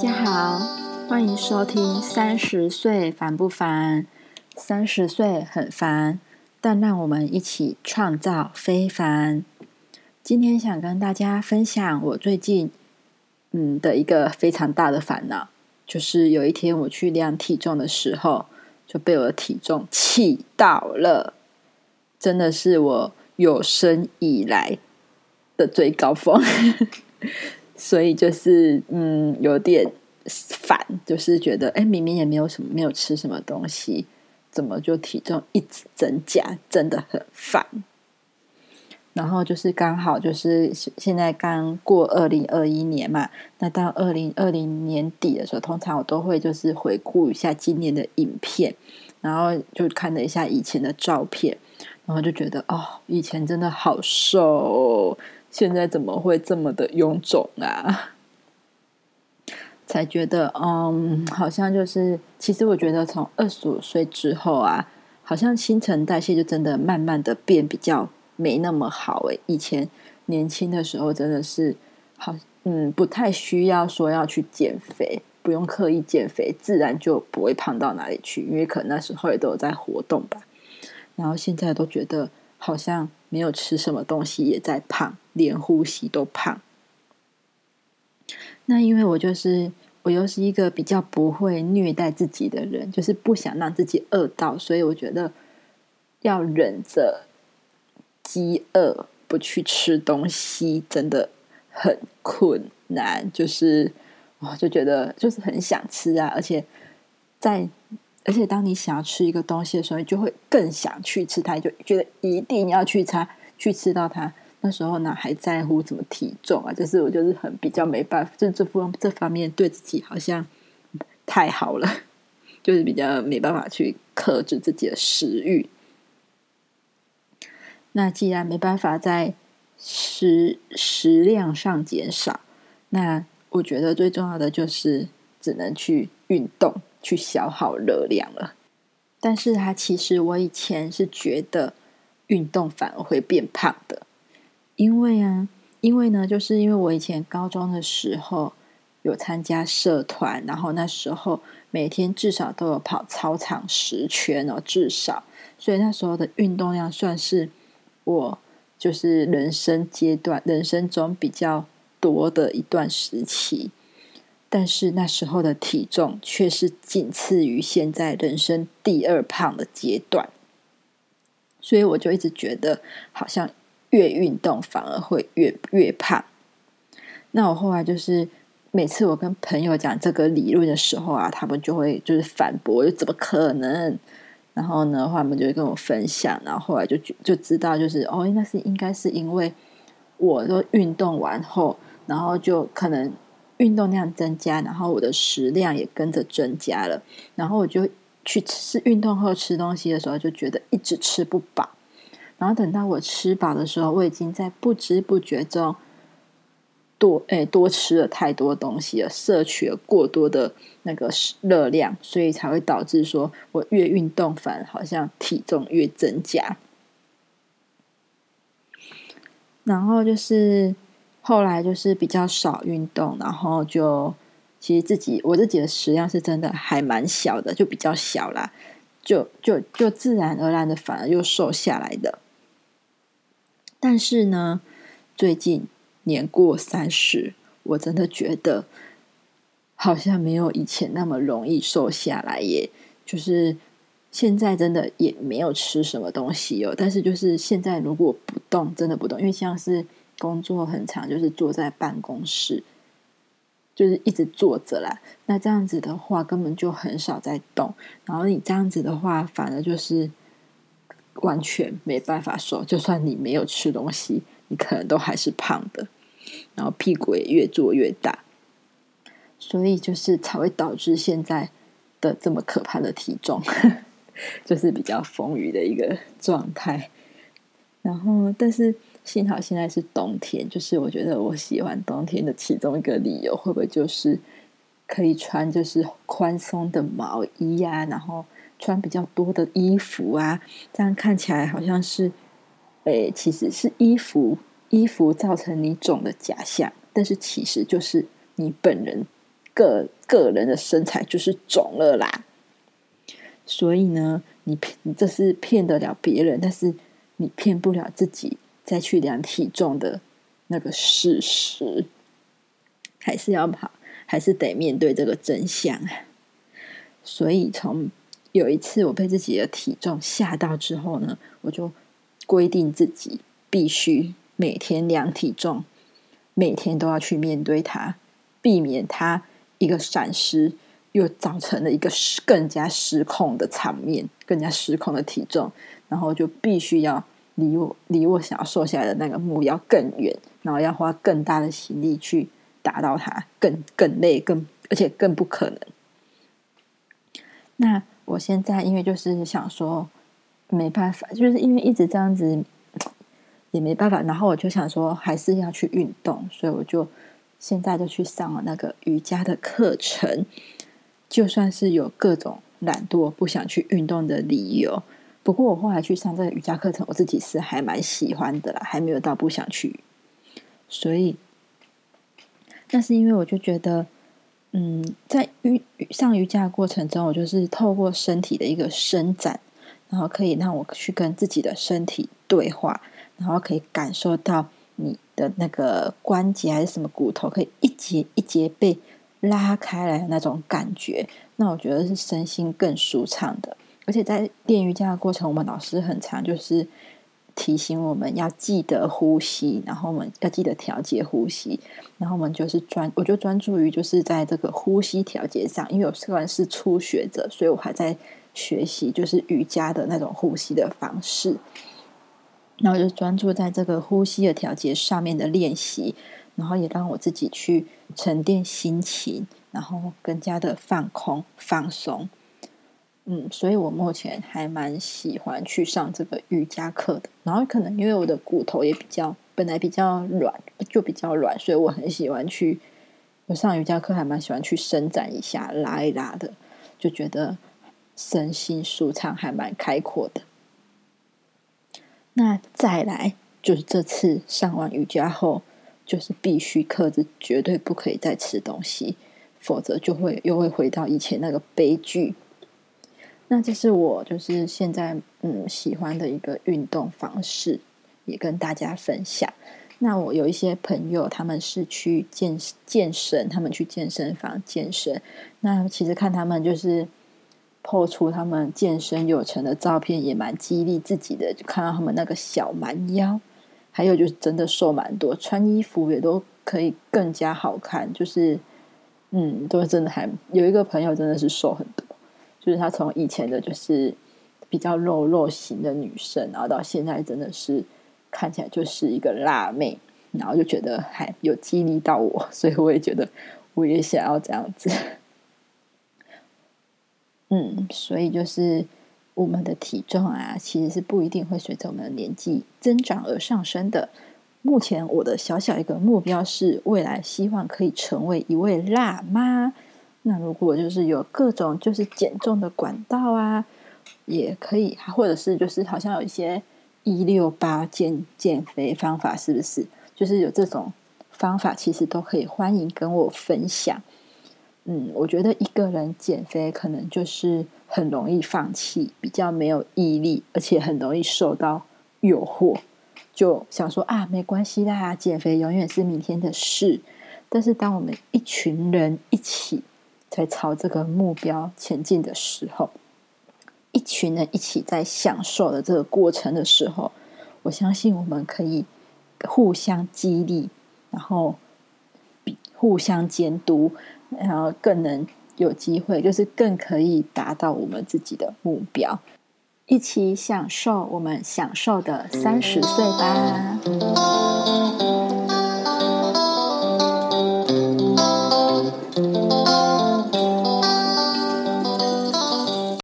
家好，欢迎收听《三十岁烦不烦》。三十岁很烦，但让我们一起创造非凡。今天想跟大家分享我最近嗯的一个非常大的烦恼，就是有一天我去量体重的时候，就被我的体重气到了，真的是我有生以来的最高峰。所以就是嗯，有点烦，就是觉得哎，明明也没有什么，没有吃什么东西，怎么就体重一直增加，真的很烦。然后就是刚好就是现在刚过二零二一年嘛，那到二零二零年底的时候，通常我都会就是回顾一下今年的影片，然后就看了一下以前的照片，然后就觉得哦，以前真的好瘦。现在怎么会这么的臃肿啊？才觉得，嗯，好像就是，其实我觉得从二十五岁之后啊，好像新陈代谢就真的慢慢的变比较没那么好诶。以前年轻的时候真的是好，嗯，不太需要说要去减肥，不用刻意减肥，自然就不会胖到哪里去，因为可能那时候也都有在活动吧。然后现在都觉得好像没有吃什么东西也在胖。连呼吸都胖，那因为我就是我又是一个比较不会虐待自己的人，就是不想让自己饿到，所以我觉得要忍着饥饿不去吃东西真的很困难。就是我就觉得就是很想吃啊，而且在而且当你想要吃一个东西的时候，你就会更想去吃它，就觉得一定要去吃去吃到它。那时候呢，还在乎怎么体重啊？就是我就是很比较没办法，就这方这方面对自己好像太好了，就是比较没办法去克制自己的食欲。那既然没办法在食食量上减少，那我觉得最重要的就是只能去运动，去消耗热量了。但是它其实我以前是觉得运动反而会变胖的。因为啊，因为呢，就是因为我以前高中的时候有参加社团，然后那时候每天至少都有跑操场十圈哦，至少，所以那时候的运动量算是我就是人生阶段人生中比较多的一段时期。但是那时候的体重却是仅次于现在人生第二胖的阶段，所以我就一直觉得好像。越运动反而会越越胖。那我后来就是每次我跟朋友讲这个理论的时候啊，他们就会就是反驳，就怎么可能？然后呢，他们就会跟我分享，然后后来就就知道，就是哦，应该是应该是因为我都运动完后，然后就可能运动量增加，然后我的食量也跟着增加了，然后我就去吃运动后吃东西的时候，就觉得一直吃不饱。然后等到我吃饱的时候，我已经在不知不觉中多诶多吃了太多东西了，摄取了过多的那个热量，所以才会导致说我越运动反而好像体重越增加。然后就是后来就是比较少运动，然后就其实自己我自己的食量是真的还蛮小的，就比较小啦，就就就自然而然的反而又瘦下来的。但是呢，最近年过三十，我真的觉得好像没有以前那么容易瘦下来耶。就是现在真的也没有吃什么东西哦，但是就是现在如果不动，真的不动，因为像是工作很长，就是坐在办公室，就是一直坐着啦。那这样子的话，根本就很少在动。然后你这样子的话，反而就是。完全没办法瘦，就算你没有吃东西，你可能都还是胖的，然后屁股也越做越大，所以就是才会导致现在的这么可怕的体重，就是比较丰腴的一个状态。然后，但是幸好现在是冬天，就是我觉得我喜欢冬天的其中一个理由，会不会就是可以穿就是宽松的毛衣呀，然后。穿比较多的衣服啊，这样看起来好像是，诶，其实是衣服衣服造成你肿的假象，但是其实就是你本人个个人的身材就是肿了啦。所以呢，你骗你这是骗得了别人，但是你骗不了自己再去量体重的那个事实，还是要跑，还是得面对这个真相。所以从有一次我被自己的体重吓到之后呢，我就规定自己必须每天量体重，每天都要去面对它，避免它一个闪失又造成了一个失更加失控的场面，更加失控的体重，然后就必须要离我离我想要瘦下来的那个目标更远，然后要花更大的心力去达到它，更更累，更而且更不可能。那我现在因为就是想说，没办法，就是因为一直这样子也没办法，然后我就想说还是要去运动，所以我就现在就去上了那个瑜伽的课程。就算是有各种懒惰、不想去运动的理由，不过我后来去上这个瑜伽课程，我自己是还蛮喜欢的啦，还没有到不想去。所以，那是因为我就觉得。嗯，在瑜上瑜伽的过程中，我就是透过身体的一个伸展，然后可以让我去跟自己的身体对话，然后可以感受到你的那个关节还是什么骨头，可以一节一节被拉开来的那种感觉。那我觉得是身心更舒畅的。而且在练瑜伽的过程，我们老师很常就是。提醒我们要记得呼吸，然后我们要记得调节呼吸，然后我们就是专，我就专注于就是在这个呼吸调节上，因为我虽然是初学者，所以我还在学习就是瑜伽的那种呼吸的方式，然后就专注在这个呼吸的调节上面的练习，然后也让我自己去沉淀心情，然后更加的放空放松。嗯，所以我目前还蛮喜欢去上这个瑜伽课的。然后可能因为我的骨头也比较本来比较软，就比较软，所以我很喜欢去我上瑜伽课，还蛮喜欢去伸展一下、拉一拉的，就觉得身心舒畅，还蛮开阔的。那再来就是这次上完瑜伽后，就是必须克制，绝对不可以再吃东西，否则就会又会回到以前那个悲剧。那这是我就是现在嗯喜欢的一个运动方式，也跟大家分享。那我有一些朋友，他们是去健健身，他们去健身房健身。那其实看他们就是破出他们健身有成的照片，也蛮激励自己的。就看到他们那个小蛮腰，还有就是真的瘦蛮多，穿衣服也都可以更加好看。就是嗯，都真的还有一个朋友真的是瘦很多。就是她从以前的，就是比较肉肉型的女生，然后到现在真的是看起来就是一个辣妹，然后就觉得还有激励到我，所以我也觉得我也想要这样子。嗯，所以就是我们的体重啊，其实是不一定会随着我们的年纪增长而上升的。目前我的小小一个目标是，未来希望可以成为一位辣妈。那如果就是有各种就是减重的管道啊，也可以，或者是就是好像有一些一六八减减肥方法，是不是？就是有这种方法，其实都可以欢迎跟我分享。嗯，我觉得一个人减肥可能就是很容易放弃，比较没有毅力，而且很容易受到诱惑，就想说啊，没关系啦，减肥永远是明天的事。但是当我们一群人一起，在朝这个目标前进的时候，一群人一起在享受的这个过程的时候，我相信我们可以互相激励，然后比互相监督，然后更能有机会，就是更可以达到我们自己的目标，一起享受我们享受的三十岁吧。